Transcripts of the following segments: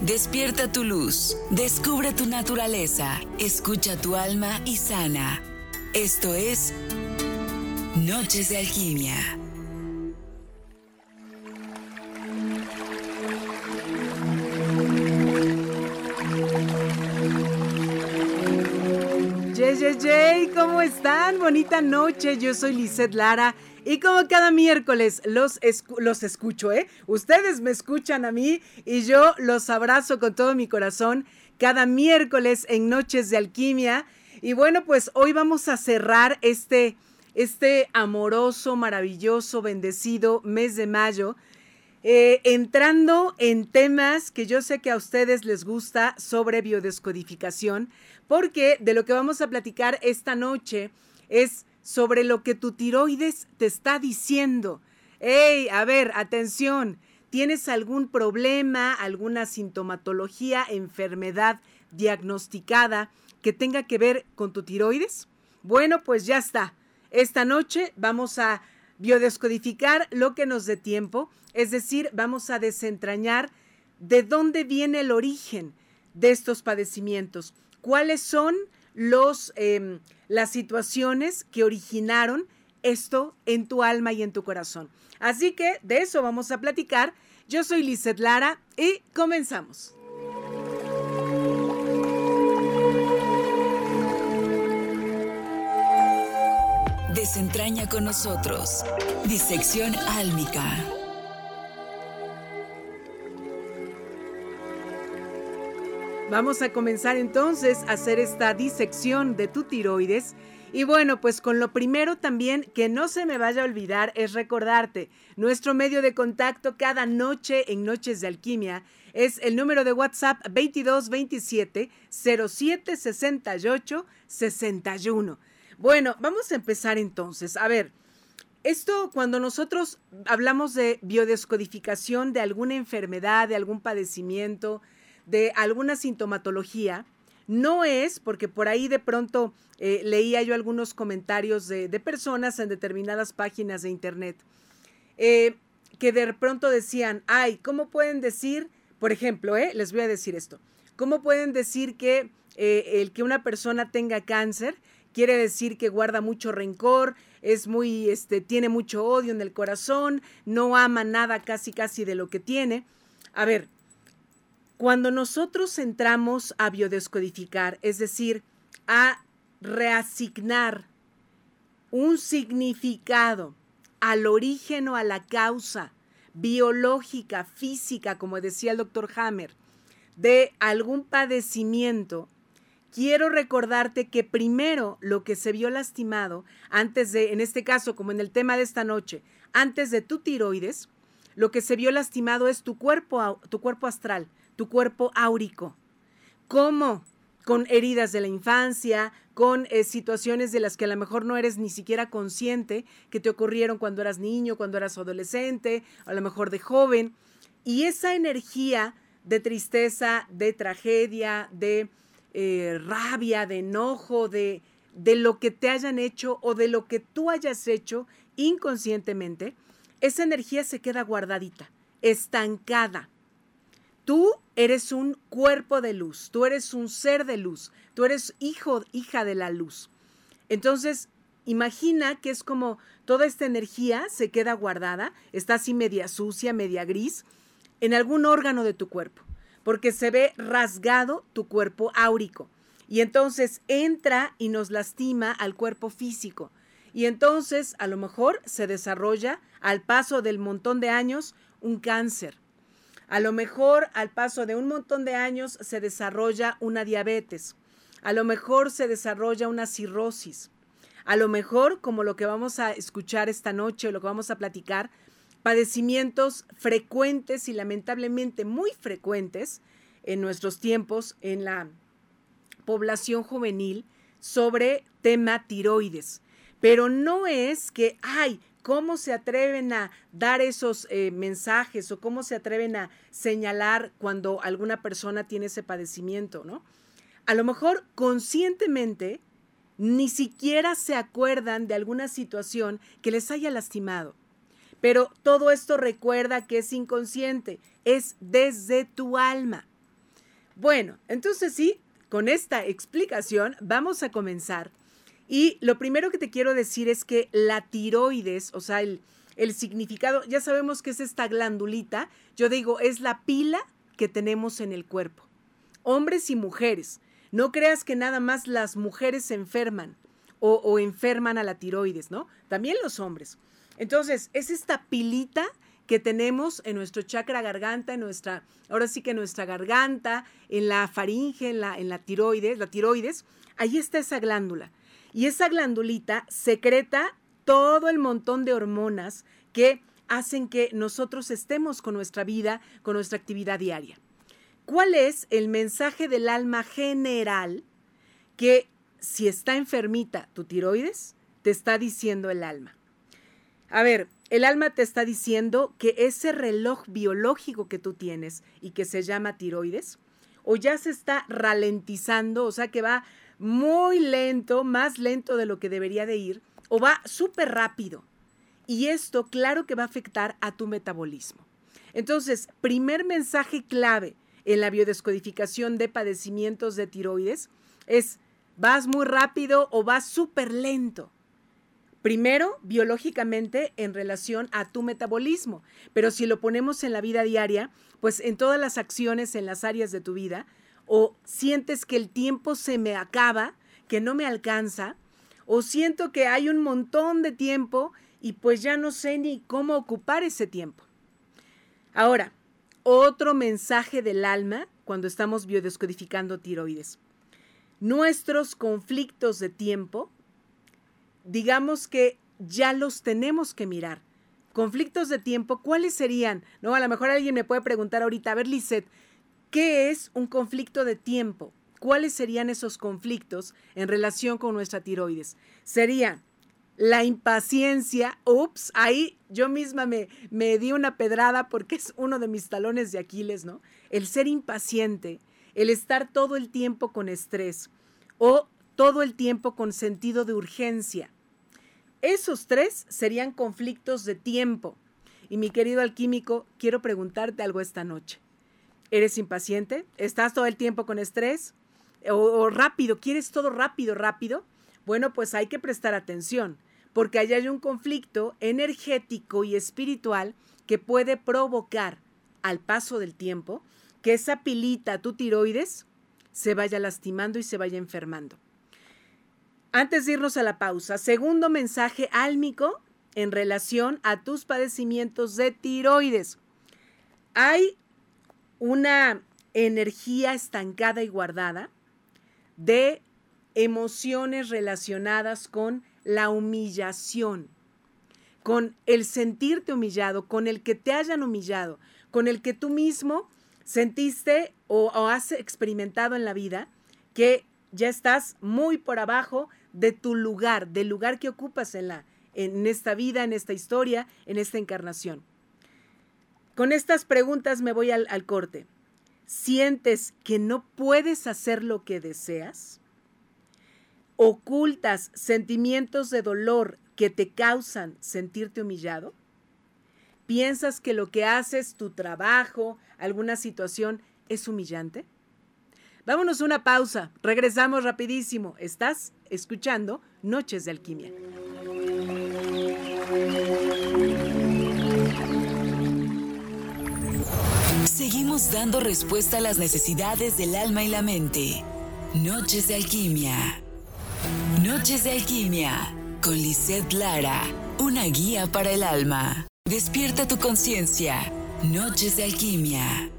Despierta tu luz, descubre tu naturaleza, escucha tu alma y sana. Esto es Noches de Alquimia. Yay, yay, yay, ¿cómo están? Bonita noche, yo soy Lizeth Lara y como cada miércoles los, los escucho, ¿eh? Ustedes me escuchan a mí y yo los abrazo con todo mi corazón cada miércoles en Noches de Alquimia. Y bueno, pues hoy vamos a cerrar este, este amoroso, maravilloso, bendecido mes de mayo. Eh, entrando en temas que yo sé que a ustedes les gusta sobre biodescodificación, porque de lo que vamos a platicar esta noche es sobre lo que tu tiroides te está diciendo. ¡Ey! A ver, atención. ¿Tienes algún problema, alguna sintomatología, enfermedad diagnosticada que tenga que ver con tu tiroides? Bueno, pues ya está. Esta noche vamos a biodescodificar lo que nos dé tiempo, es decir, vamos a desentrañar de dónde viene el origen de estos padecimientos, cuáles son los, em, las situaciones que originaron esto en tu alma y en tu corazón. Así que de eso vamos a platicar. Yo soy Lizeth Lara y comenzamos. Desentraña con nosotros. Disección álmica. Vamos a comenzar entonces a hacer esta disección de tu tiroides. Y bueno, pues con lo primero también que no se me vaya a olvidar es recordarte, nuestro medio de contacto cada noche en Noches de Alquimia es el número de WhatsApp 2227 0768 61. Bueno, vamos a empezar entonces. A ver, esto cuando nosotros hablamos de biodescodificación de alguna enfermedad, de algún padecimiento, de alguna sintomatología, no es porque por ahí de pronto eh, leía yo algunos comentarios de, personas en determinadas páginas de internet eh, que de pronto decían, ay, ¿cómo pueden decir, por ejemplo, eh, les voy a decir esto, ¿cómo pueden decir que el que una persona tenga cáncer quiere decir que guarda mucho rencor, es muy, este, tiene mucho odio en el corazón, no ama nada casi casi de lo que tiene? A ver, cuando nosotros entramos a biodescodificar, es decir, a reasignar un significado al origen o a la causa biológica, física, como decía el doctor Hammer, de algún padecimiento, quiero recordarte que primero lo que se vio lastimado, antes de, en este caso, como en el tema de esta noche, antes de tu tiroides, lo que se vio lastimado es tu cuerpo, tu cuerpo astral, tu cuerpo áurico. ¿Cómo? Con heridas de la infancia, con eh, situaciones de las que a lo mejor no eres ni siquiera consciente que te ocurrieron cuando eras niño, cuando eras adolescente, a lo mejor de joven. Y esa energía de tristeza, de tragedia, de eh, rabia, de enojo, de, de lo que te hayan hecho o de lo que tú hayas hecho inconscientemente, esa energía se queda guardadita, estancada. Tú eres un cuerpo de luz, tú eres un ser de luz, tú eres hijo, hija de la luz. Entonces, imagina que es como toda esta energía se queda guardada, está así media sucia, media gris, en algún órgano de tu cuerpo, porque se ve rasgado tu cuerpo áurico. Y entonces entra y nos lastima al cuerpo físico. Y entonces a lo mejor se desarrolla al paso del montón de años un cáncer a lo mejor al paso de un montón de años se desarrolla una diabetes. A lo mejor se desarrolla una cirrosis. A lo mejor, como lo que vamos a escuchar esta noche o lo que vamos a platicar, padecimientos frecuentes y lamentablemente muy frecuentes en nuestros tiempos en la población juvenil sobre tema tiroides. Pero no es que, ay, ¿Cómo se atreven a dar esos eh, mensajes o cómo se atreven a señalar cuando alguna persona tiene ese padecimiento, ¿no? A lo mejor conscientemente ni siquiera se acuerdan de alguna situación que les haya lastimado. Pero todo esto recuerda que es inconsciente, es desde tu alma. Bueno, entonces sí, con esta explicación vamos a comenzar. Y lo primero que te quiero decir es que la tiroides, o sea, el, el significado, ya sabemos que es esta glandulita, yo digo, es la pila que tenemos en el cuerpo. Hombres y mujeres. No creas que nada más las mujeres se enferman o, o enferman a la tiroides, ¿no? También los hombres. Entonces, es esta pilita que tenemos en nuestro chakra garganta, en nuestra, ahora sí que en nuestra garganta, en la faringe, en la, en la tiroides, la tiroides, ahí está esa glándula. Y esa glandulita secreta todo el montón de hormonas que hacen que nosotros estemos con nuestra vida, con nuestra actividad diaria. ¿Cuál es el mensaje del alma general que si está enfermita tu tiroides, te está diciendo el alma? A ver, el alma te está diciendo que ese reloj biológico que tú tienes y que se llama tiroides, o ya se está ralentizando, o sea que va muy lento, más lento de lo que debería de ir, o va súper rápido. Y esto claro que va a afectar a tu metabolismo. Entonces, primer mensaje clave en la biodescodificación de padecimientos de tiroides es, vas muy rápido o vas súper lento. Primero, biológicamente en relación a tu metabolismo, pero si lo ponemos en la vida diaria, pues en todas las acciones en las áreas de tu vida, o sientes que el tiempo se me acaba, que no me alcanza, o siento que hay un montón de tiempo y pues ya no sé ni cómo ocupar ese tiempo. Ahora, otro mensaje del alma cuando estamos biodescodificando tiroides. Nuestros conflictos de tiempo digamos que ya los tenemos que mirar. Conflictos de tiempo, ¿cuáles serían? No, a lo mejor alguien me puede preguntar ahorita, a ver, Lisette, ¿qué es un conflicto de tiempo? ¿Cuáles serían esos conflictos en relación con nuestra tiroides? Sería la impaciencia, ups, ahí yo misma me, me di una pedrada porque es uno de mis talones de Aquiles, ¿no? El ser impaciente, el estar todo el tiempo con estrés o todo el tiempo con sentido de urgencia. Esos tres serían conflictos de tiempo. Y mi querido alquímico, quiero preguntarte algo esta noche. ¿Eres impaciente? ¿Estás todo el tiempo con estrés? ¿O, rápido? ¿Quieres todo rápido, rápido? Bueno, pues hay que prestar atención, porque allá hay un conflicto energético y espiritual que puede provocar al paso del tiempo que esa pilita, tu tiroides, se vaya lastimando y se vaya enfermando. Antes de irnos a la pausa, segundo mensaje álmico en relación a tus padecimientos de tiroides. Hay una energía estancada y guardada de emociones relacionadas con la humillación, con el sentirte humillado, con el que te hayan humillado, con el que tú mismo sentiste o, has experimentado en la vida que ya estás muy por abajo de tu lugar, del lugar que ocupas en, la, en esta vida, en esta historia, en esta encarnación. Con estas preguntas me voy al, corte. ¿Sientes que no puedes hacer lo que deseas? ¿Ocultas sentimientos de dolor que te causan sentirte humillado? ¿Piensas que lo que haces, tu trabajo, alguna situación, es humillante? Vámonos una pausa, regresamos rapidísimo. Estás escuchando Noches de Alquimia. Seguimos dando respuesta a las necesidades del alma y la mente. Noches de Alquimia. Noches de Alquimia con Lisette Lara, una guía para el alma. Despierta tu conciencia. Noches de Alquimia.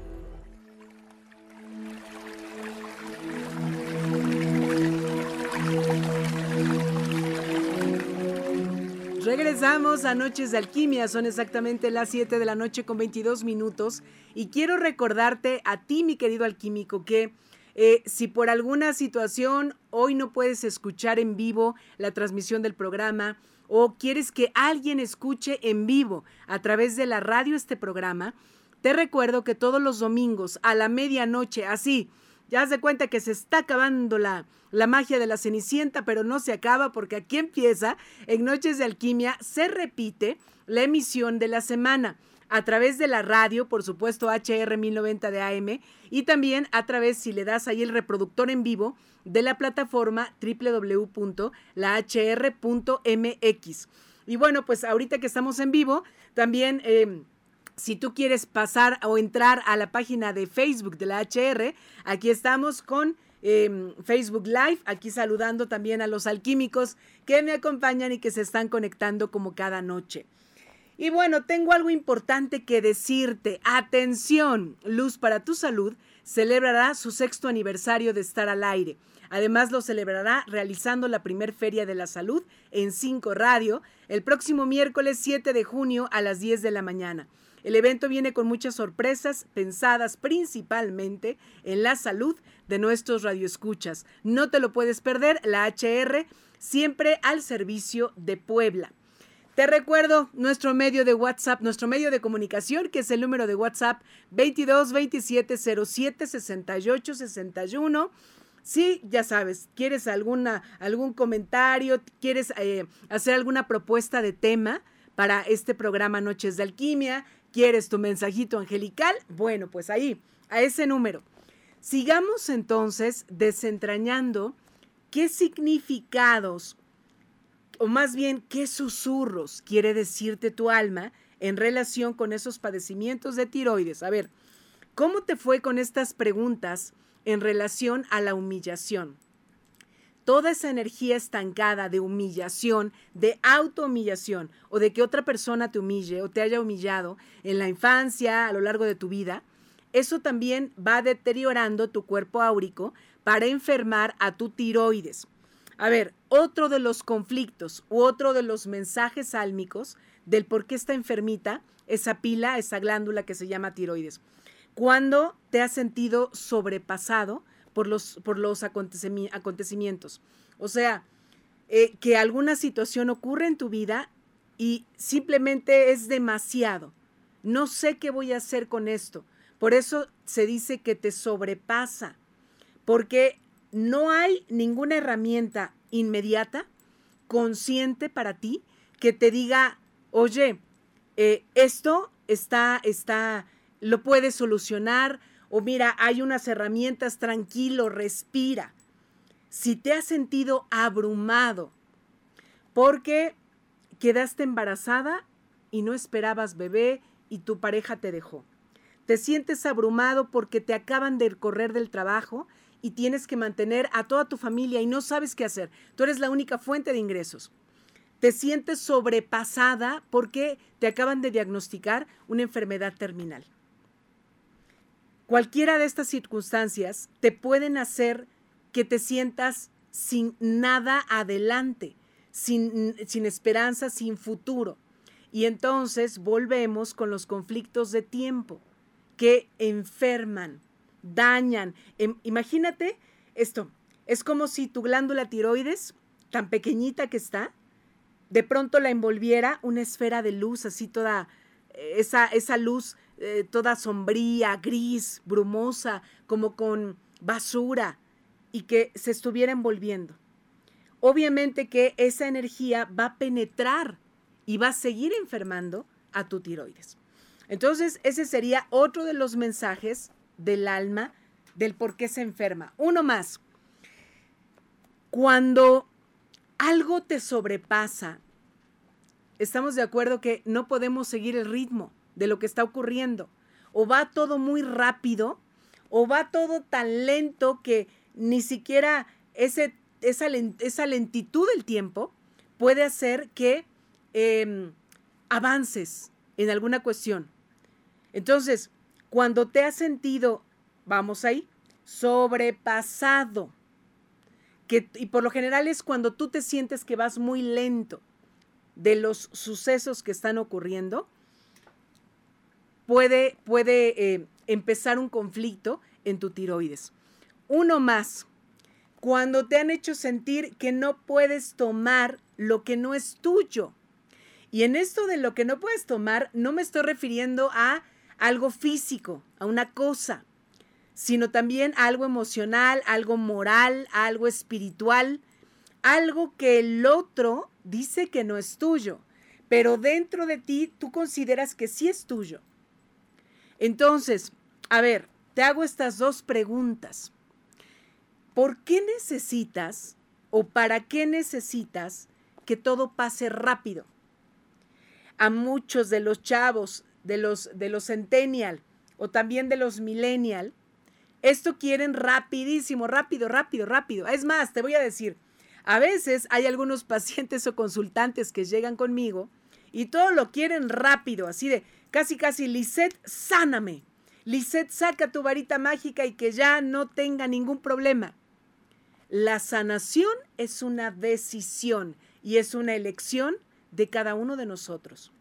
Regresamos a Noches de Alquimia, son exactamente las 7 de la noche con 22 minutos. Y quiero recordarte a ti, mi querido alquímico, que eh, si por alguna situación hoy no puedes escuchar en vivo la transmisión del programa o quieres que alguien escuche en vivo a través de la radio este programa, te recuerdo que todos los domingos a la medianoche, así, ya se cuenta que se está acabando la, la magia de la Cenicienta, pero no se acaba porque aquí empieza, en Noches de Alquimia, se repite la emisión de la semana. a través de la radio, por supuesto HR 1090 de AM, y también a través, si le das ahí el reproductor en vivo, de la plataforma www.lahr.mx. Y bueno, pues ahorita que estamos en vivo, también... Eh, si tú quieres pasar o entrar a la página de Facebook de la HR, aquí estamos con em, Facebook Live, aquí saludando también a los alquímicos que me acompañan y que se están conectando como cada noche. Y bueno, tengo algo importante que decirte. Atención, Luz para tu Salud celebrará su sexto aniversario de estar al aire. Además, lo celebrará realizando la primer Feria de la Salud en 5 Radio el próximo miércoles 7 de junio a las 10 de la mañana. El evento viene con muchas sorpresas pensadas principalmente en la salud de nuestros radioescuchas. No te lo puedes perder, la HR siempre al servicio de Puebla. Te recuerdo nuestro medio de WhatsApp, nuestro medio de comunicación, que es el número de WhatsApp 22 27 07 68 61. Si ya sabes, quieres alguna, algún comentario, quieres eh, hacer alguna propuesta de tema para este programa Noches de Alquimia, ¿Quieres tu mensajito angelical? Bueno, pues ahí, a ese número. Sigamos entonces desentrañando qué significados, o más bien qué susurros quiere decirte tu alma en relación con esos padecimientos de tiroides. A ver, ¿cómo te fue con estas preguntas en relación a la humillación? Toda esa energía estancada de humillación, de autohumillación o de que otra persona te humille o te haya humillado en la infancia, a lo largo de tu vida, eso también va deteriorando tu cuerpo áurico para enfermar a tu tiroides. A ver, otro de los conflictos u otro de los mensajes álmicos del por qué está enfermita esa pila, esa glándula que se llama tiroides. Cuando te has sentido sobrepasado por los, por los acontecimientos. O sea, eh, que alguna situación ocurre en tu vida y simplemente es demasiado. No sé qué voy a hacer con esto. Por eso se dice que te sobrepasa, porque no hay ninguna herramienta inmediata, consciente para ti, que te diga, oye, eh, esto está, está, lo puedes solucionar, o mira, hay unas herramientas, tranquilo, respira. Si te has sentido abrumado porque quedaste embarazada y no esperabas bebé y tu pareja te dejó. Te sientes abrumado porque te acaban de correr del trabajo y tienes que mantener a toda tu familia y no sabes qué hacer. Tú eres la única fuente de ingresos. Te sientes sobrepasada porque te acaban de diagnosticar una enfermedad terminal. Cualquiera de estas circunstancias te pueden hacer que te sientas sin nada adelante, sin, sin esperanza, sin futuro. Y entonces volvemos con los conflictos de tiempo que enferman, dañan. Em, imagínate esto, es como si tu glándula tiroides, tan pequeñita que está, de pronto la envolviera una esfera de luz, así toda, eh, esa, esa luz eh, toda sombría, gris, brumosa, como con basura, y que se estuviera envolviendo. Obviamente que esa energía va a penetrar y va a seguir enfermando a tu tiroides. Entonces, ese sería otro de los mensajes del alma del por qué se enferma. Uno más. Cuando algo te sobrepasa, estamos de acuerdo que no podemos seguir el ritmo de lo que está ocurriendo. O va todo muy rápido, o va todo tan lento que ni siquiera ese, esa, esa lentitud del tiempo puede hacer que em, avances en alguna cuestión. Entonces, cuando te has sentido, vamos ahí, sobrepasado, que, y por lo general es cuando tú te sientes que vas muy lento de los sucesos que están ocurriendo, puede, puede eh, empezar un conflicto en tu tiroides. Uno más, cuando te han hecho sentir que no puedes tomar lo que no es tuyo. Y en esto de lo que no puedes tomar, no me estoy refiriendo a algo físico, a una cosa, sino también a algo emocional, algo moral, algo espiritual, algo que el otro dice que no es tuyo, pero dentro de ti tú consideras que sí es tuyo. Entonces, a ver, te hago estas dos preguntas. ¿Por qué necesitas o para qué necesitas que todo pase rápido? A muchos de los chavos, de los, de los centennial o también de los millennial, esto quieren rapidísimo, rápido, rápido, rápido. Es más, te voy a decir, a veces hay algunos pacientes o consultantes que llegan conmigo y todo lo quieren rápido, así de casi, casi, Lisette, sáname. Lisette, saca tu varita mágica y que ya no tenga ningún problema. La sanación es una decisión y es una elección de cada uno de nosotros.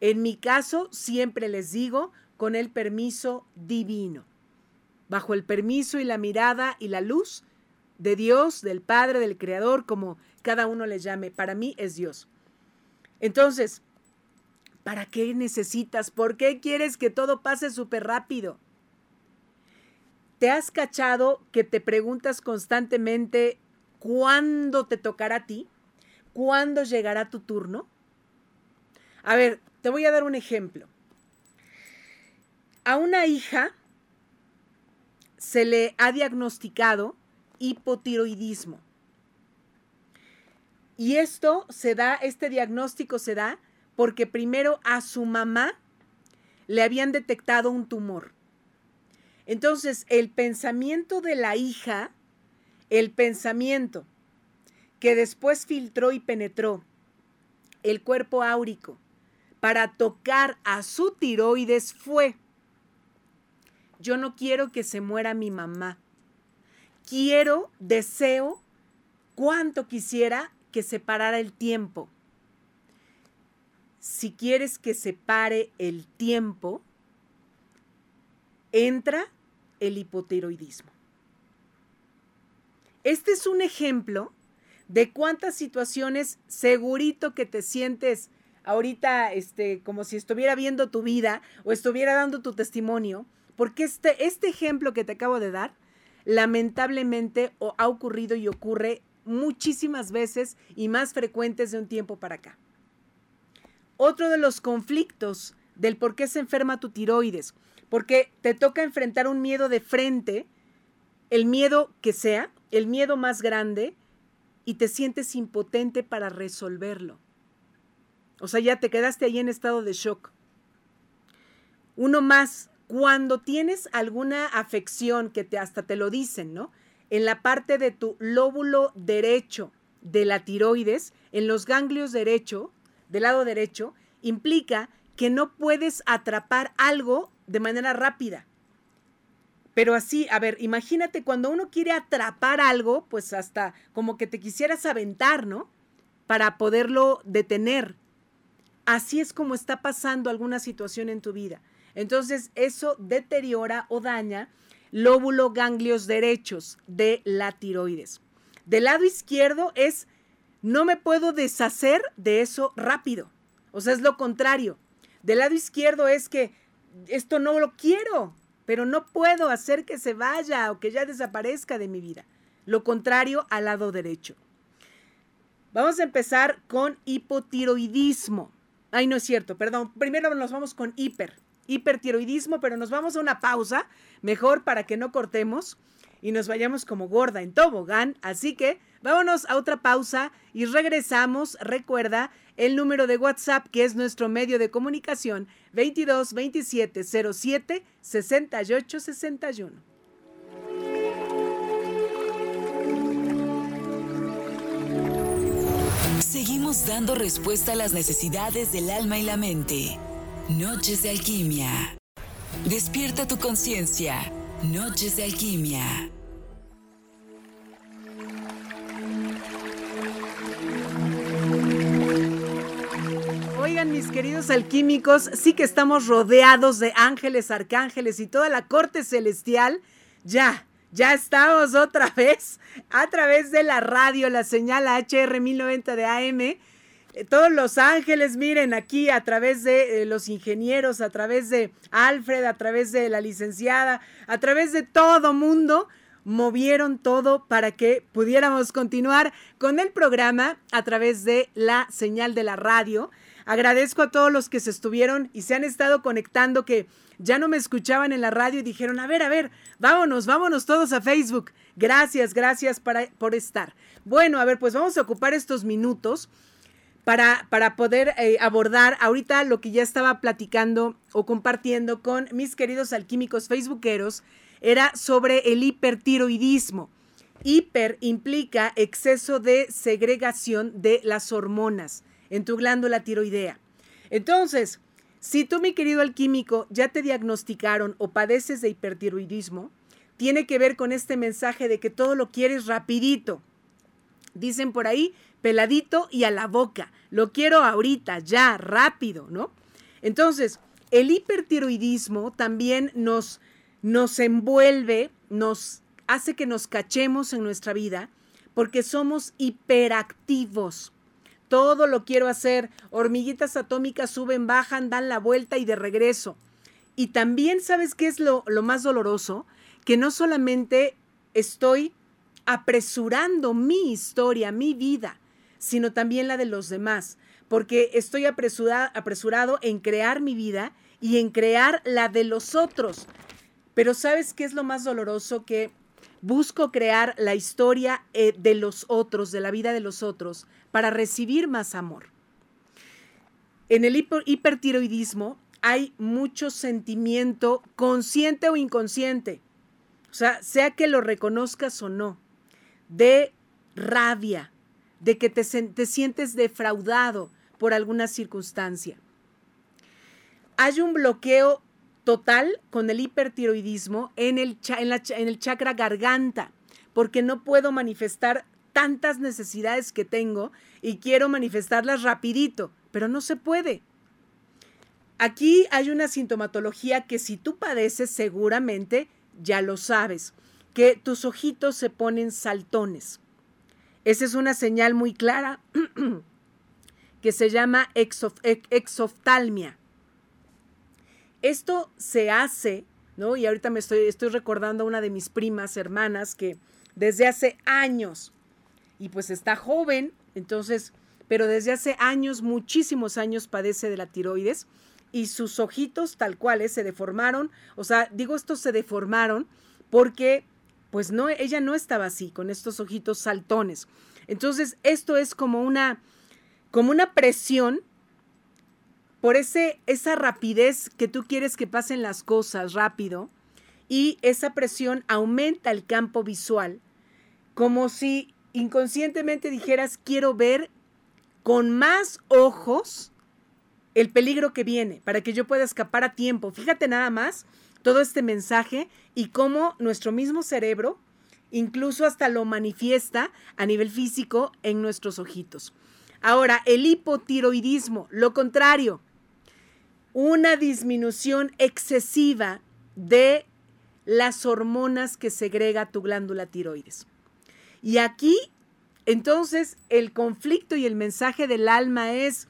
En mi caso, siempre les digo, con el permiso divino, bajo el permiso y la mirada y la luz de Dios, del Padre, del Creador, como cada uno le llame. Para mí es Dios. Entonces, ¿para qué necesitas? ¿Por qué quieres que todo pase súper rápido? ¿Te has cachado que te preguntas constantemente cuándo te tocará a ti? ¿Cuándo llegará tu turno? A ver, te voy a dar un ejemplo. A una hija se le ha diagnosticado hipotiroidismo. Y esto se da, este diagnóstico se da porque primero a su mamá le habían detectado un tumor. Entonces, el pensamiento de la hija, el pensamiento que después filtró y penetró el cuerpo áurico para tocar a su tiroides fue, yo no quiero que se muera mi mamá. Quiero, deseo, cuánto quisiera que se parara el tiempo. Si quieres que se pare el tiempo, entra el hipotiroidismo. Este es un ejemplo de cuántas situaciones segurito que te sientes ahorita este como si estuviera viendo tu vida o estuviera dando tu testimonio, porque este, este ejemplo que te acabo de dar lamentablemente ha ocurrido y ocurre muchísimas veces y más frecuentes de un tiempo para acá. Otro de los conflictos del por qué se enferma tu tiroides, porque te toca enfrentar un miedo de frente, el miedo que sea, el miedo más grande, y te sientes impotente para resolverlo. O sea, ya te quedaste ahí en estado de shock. Uno más, cuando tienes alguna afección que te hasta te lo dicen, ¿no? En la parte de tu lóbulo derecho de la tiroides, en los ganglios derecho, del lado derecho, implica que no puedes atrapar algo de manera rápida. Pero así, a ver, imagínate cuando uno quiere atrapar algo, pues hasta como que te quisieras aventar, ¿no? Para poderlo detener. Así es como está pasando alguna situación en tu vida. Entonces, eso deteriora o daña lóbulo ganglios derechos de la tiroides. Del lado izquierdo es, no me puedo deshacer de eso rápido. O sea, es lo contrario. Del lado izquierdo es que esto no lo quiero, pero no puedo hacer que se vaya o que ya desaparezca de mi vida. Lo contrario al lado derecho. Vamos a empezar con hipotiroidismo. Ay, no es cierto, perdón. Primero nos vamos con hiper hipertiroidismo, pero nos vamos a una pausa, mejor para que no cortemos y nos vayamos como gorda en tobogán. Así que vámonos a otra pausa y regresamos. Recuerda el número de WhatsApp que es nuestro medio de comunicación 22 27 07 68 61. Seguimos dando respuesta a las necesidades del alma y la mente. Noches de Alquimia. Despierta tu conciencia. Noches de Alquimia. Oigan, mis queridos alquímicos, sí que estamos rodeados de ángeles, arcángeles y toda la corte celestial. Ya, ya estamos otra vez a través de la radio, la señal HR 1090 de AM todos los ángeles, miren aquí a través de eh, los ingenieros, a través de Alfred, a través de la licenciada, a través de todo mundo, movieron todo para que pudiéramos continuar con el programa a través de la señal de la radio. Agradezco a todos los que se estuvieron y se han estado conectando que ya no me escuchaban en la radio y dijeron, a ver, a ver, vámonos, vámonos todos a Facebook. Gracias, gracias por estar. Bueno, a ver, pues vamos a ocupar estos minutos para, para poder eh, abordar ahorita lo que ya estaba platicando o compartiendo con mis queridos alquímicos facebookeros, era sobre el hipertiroidismo. Hiper implica exceso de segregación de las hormonas en tu glándula tiroidea. Entonces, si tú, mi querido alquímico, ya te diagnosticaron o padeces de hipertiroidismo, tiene que ver con este mensaje de que todo lo quieres rapidito. Dicen por ahí, peladito y a la boca. Lo quiero ahorita, ya, rápido, ¿no? Entonces, el hipertiroidismo también nos, nos envuelve, nos hace que nos cachemos en nuestra vida porque somos hiperactivos. Todo lo quiero hacer. Hormiguitas atómicas suben, bajan, dan la vuelta y de regreso. Y también, ¿sabes qué es lo, lo más doloroso? Que no solamente estoy apresurando mi historia, mi vida, sino también la de los demás, porque estoy apresurado en crear mi vida y en crear la de los otros. Pero ¿sabes qué es lo más doloroso? Que busco crear la historia eh, de los otros, de la vida de los otros, para recibir más amor. En el hipertiroidismo hay mucho sentimiento consciente o inconsciente, o sea, sea que lo reconozcas o no, de rabia, de que te, te sientes defraudado por alguna circunstancia. Hay un bloqueo total con el hipertiroidismo en el, en, en el chakra garganta, porque no puedo manifestar tantas necesidades que tengo y quiero manifestarlas rapidito, pero no se puede. Aquí hay una sintomatología que si tú padeces seguramente ya lo sabes, que tus ojitos se ponen saltones. Esa es una señal muy clara que se llama exoftalmia. Esto se hace, ¿no? Y ahorita me estoy, estoy recordando a una de mis primas hermanas que desde hace años y pues está joven, entonces, pero desde hace años, muchísimos años padece de la tiroides y sus ojitos tal cuales se deformaron, o sea, digo estos se deformaron porque pues no, ella no estaba así, con estos ojitos saltones. Entonces, esto es como una, como una presión por ese, esa rapidez que tú quieres que pasen las cosas rápido y esa presión aumenta el campo visual, como si inconscientemente dijeras, quiero ver con más ojos el peligro que viene para que yo pueda escapar a tiempo. Fíjate nada más todo este mensaje y cómo nuestro mismo cerebro incluso hasta lo manifiesta a nivel físico en nuestros ojitos. Ahora, el hipotiroidismo, lo contrario, una disminución excesiva de las hormonas que segrega tu glándula tiroides. Y aquí entonces, el conflicto y el mensaje del alma es,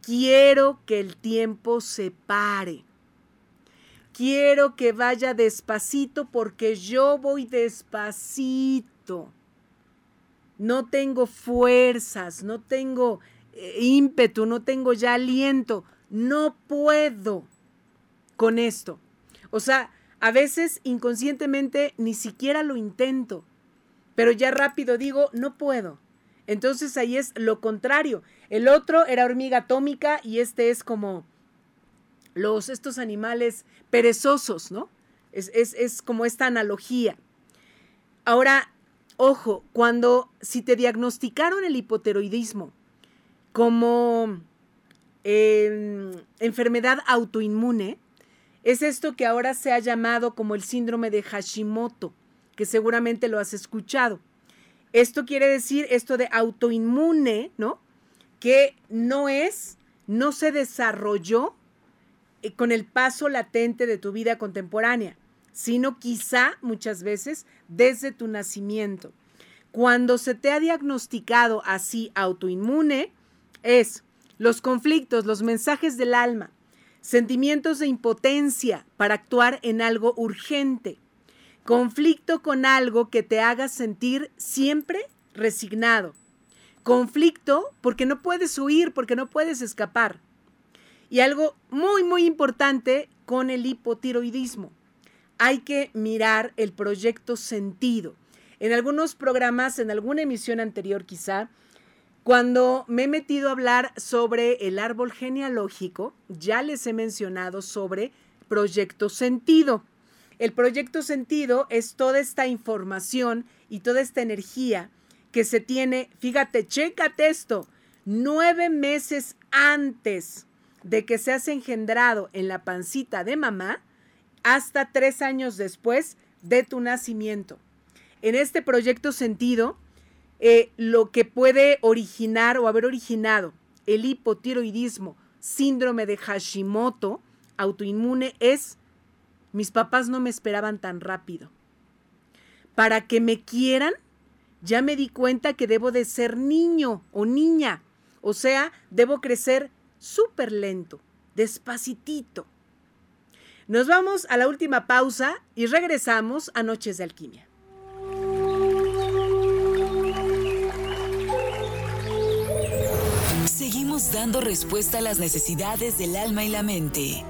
quiero que el tiempo se pare. Quiero que vaya despacito porque yo voy despacito. No tengo fuerzas, no tengo eh, ímpetu, no tengo ya aliento. No puedo con esto. O sea, a veces inconscientemente ni siquiera lo intento pero ya rápido digo, no puedo. Entonces ahí es lo contrario. El otro era hormiga atómica y este es como los, estos animales perezosos, ¿no? Es, es como esta analogía. Ahora, ojo, cuando si te diagnosticaron el hipoteroidismo como em, enfermedad autoinmune, es esto que ahora se ha llamado como el síndrome de Hashimoto que seguramente lo has escuchado. Esto quiere decir esto de autoinmune, ¿no? Que no es, no se desarrolló con el paso latente de tu vida contemporánea, sino quizá muchas veces desde tu nacimiento. Cuando se te ha diagnosticado así autoinmune, es los conflictos, los mensajes del alma, sentimientos de impotencia para actuar en algo urgente, conflicto con algo que te haga sentir siempre resignado, conflicto porque no puedes huir, porque no puedes escapar. Y algo muy, muy importante con el hipotiroidismo. Hay que mirar el proyecto sentido. En algunos programas, en alguna emisión anterior quizá, cuando me he metido a hablar sobre el árbol genealógico, ya les he mencionado sobre proyecto sentido. El proyecto sentido es toda esta información y toda esta energía que se tiene, fíjate, chécate esto, nueve meses antes de que seas engendrado en la pancita de mamá, hasta tres años después de tu nacimiento. En este proyecto sentido, eh, lo que puede originar o haber originado el hipotiroidismo, síndrome de Hashimoto, autoinmune, es mis papás no me esperaban tan rápido. Para que me quieran, ya me di cuenta que debo de ser niño o niña. O sea, debo crecer súper lento, despacitito. Nos vamos a la última pausa y regresamos a Noches de Alquimia. Seguimos dando respuesta a las necesidades del alma y la mente.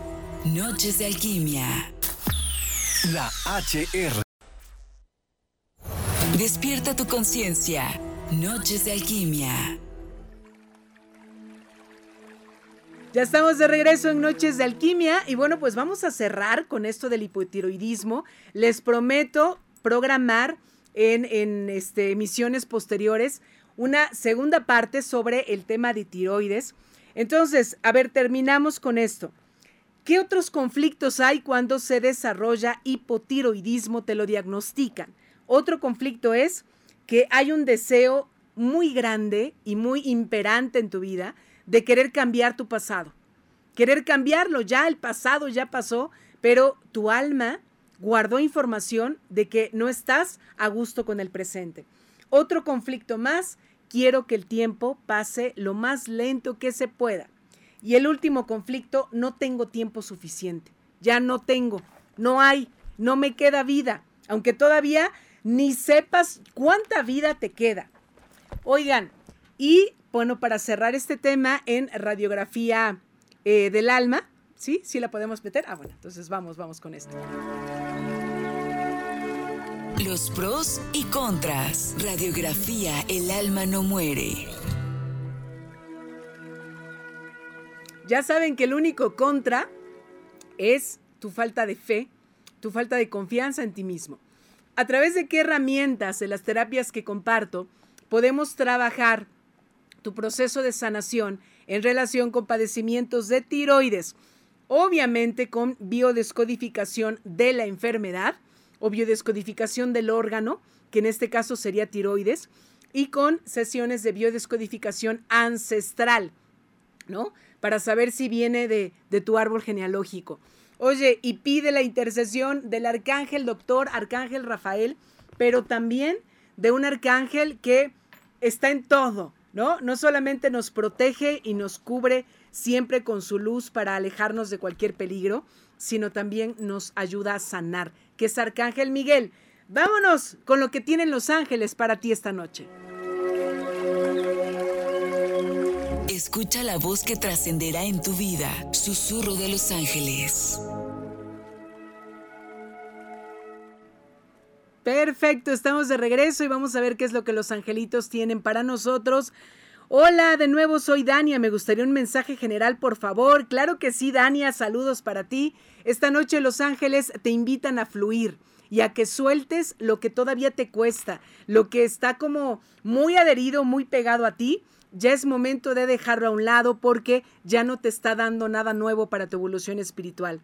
Noches de Alquimia. La HR. Despierta tu conciencia. Noches de alquimia. Ya estamos de regreso en Noches de Alquimia y bueno, pues vamos a cerrar con esto del hipotiroidismo. Les prometo programar en, en este, emisiones posteriores una segunda parte sobre el tema de tiroides. Entonces, a ver, terminamos con esto. ¿Qué otros conflictos hay cuando se desarrolla hipotiroidismo? Te lo diagnostican. Otro conflicto es que hay un deseo muy grande y muy imperante en tu vida de querer cambiar tu pasado. Querer cambiarlo, ya el pasado ya pasó, pero tu alma guardó información de que no estás a gusto con el presente. Otro conflicto más, quiero que el tiempo pase lo más lento que se pueda. Y el último conflicto, no tengo tiempo suficiente. Ya no tengo, no hay, no me queda vida, aunque todavía ni sepas cuánta vida te queda. Oigan, y bueno, para cerrar este tema en radiografía eh, del alma, ¿sí? ¿Sí la podemos meter? Ah, bueno, entonces vamos, vamos con esto. Los pros y contras. Radiografía El alma no muere. Ya saben que el único contra es tu falta de fe, tu falta de confianza en ti mismo. ¿A través de qué herramientas en las terapias que comparto podemos trabajar tu proceso de sanación en relación con padecimientos de tiroides? Obviamente con biodescodificación de la enfermedad o biodescodificación del órgano, que en este caso sería tiroides, y con sesiones de biodescodificación ancestral, ¿no? para saber si viene de, tu árbol genealógico. Oye, y pide la intercesión del arcángel doctor, arcángel Rafael, pero también de un arcángel que está en todo, ¿no? No solamente nos protege y nos cubre siempre con su luz para alejarnos de cualquier peligro, sino también nos ayuda a sanar, que es Arcángel Miguel. Vámonos con lo que tienen los ángeles para ti esta noche. Escucha la voz que trascenderá en tu vida. Susurro de los ángeles. Perfecto, estamos de regreso y vamos a ver qué es lo que los angelitos tienen para nosotros. Hola, de nuevo soy Dania. Me gustaría un mensaje general, por favor. Claro que sí, Dania, saludos para ti. Esta noche los ángeles te invitan a fluir y a que sueltes lo que todavía te cuesta, lo que está como muy adherido, muy pegado a ti ya es momento de dejarlo a un lado porque ya no te está dando nada nuevo para tu evolución espiritual.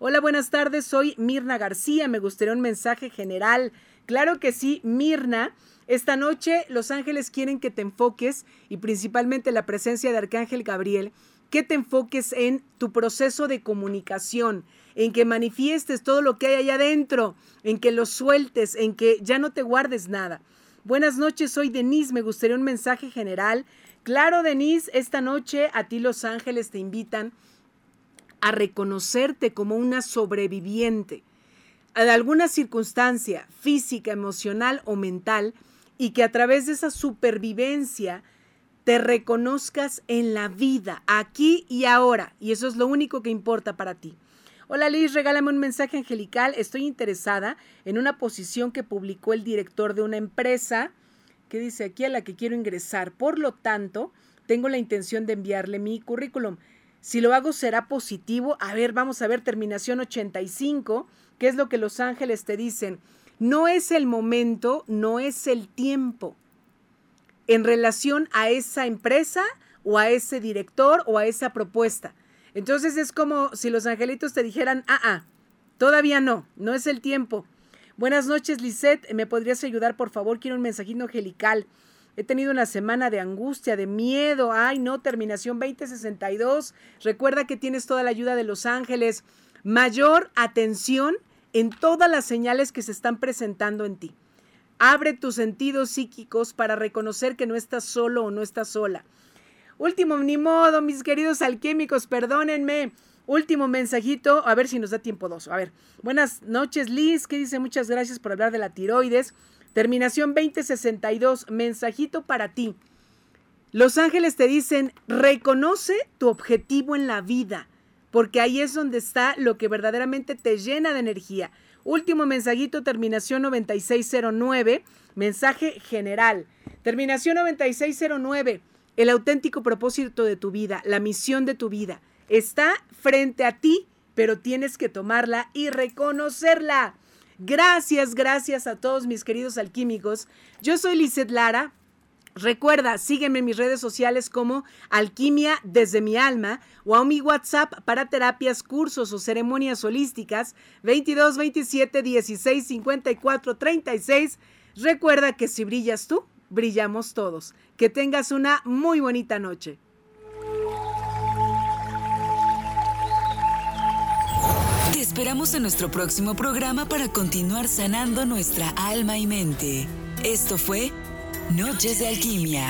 Hola, buenas tardes, soy Mirna García, me gustaría un mensaje general. Claro que sí, Mirna. Esta noche los ángeles quieren que te enfoques y principalmente la presencia de Arcángel Gabriel, que te enfoques en tu proceso de comunicación, en que manifiestes todo lo que hay allá adentro, en que lo sueltes, en que ya no te guardes nada. Buenas noches, soy Denise, me gustaría un mensaje general Claro, Denise, esta noche a ti los ángeles te invitan a reconocerte como una sobreviviente de alguna circunstancia física, emocional o mental y que a través de esa supervivencia te reconozcas en la vida, aquí y ahora. Y eso es lo único que importa para ti. Hola Liz, regálame un mensaje angelical. Estoy interesada en una posición que publicó el director de una empresa que dice aquí a la que quiero ingresar. Por lo tanto, tengo la intención de enviarle mi currículum. Si lo hago será positivo. A ver, vamos a ver terminación 85, ¿Qué es lo que los ángeles te dicen. No es el momento, no es el tiempo en relación a esa empresa o a ese director o a esa propuesta. Entonces es como si los angelitos te dijeran, ah, ah, todavía no, no es el tiempo. Buenas noches, Lisette. ¿Me podrías ayudar, por favor? Quiero un mensajito angelical. He tenido una semana de angustia, de miedo. Ay, no, terminación 2062. Recuerda que tienes toda la ayuda de los ángeles. Mayor atención en todas las señales que se están presentando en ti. Abre tus sentidos psíquicos para reconocer que no estás solo o no estás sola. Último, ni modo, mis queridos alquímicos, perdónenme. Último mensajito, a ver si nos da tiempo dos. A ver, buenas noches, Liz, que dice muchas gracias por hablar de la tiroides. Terminación 2062, mensajito para ti. Los ángeles te dicen, reconoce tu objetivo en la vida, porque ahí es donde está lo que verdaderamente te llena de energía. Último mensajito, terminación 9609, mensaje general. Terminación 9609, el auténtico propósito de tu vida, la misión de tu vida, está frente a ti, pero tienes que tomarla y reconocerla. Gracias, gracias a todos mis queridos alquímicos. Yo soy Lizeth Lara, Recuerda, sígueme en mis redes sociales como Alquimia desde mi alma o a mi WhatsApp para terapias, cursos o ceremonias holísticas 22 27 16 54 36. Recuerda que si brillas tú, brillamos todos. Que tengas una muy bonita noche. Esperamos en nuestro próximo programa para continuar sanando nuestra alma y mente. Esto fue Noches de Alquimia.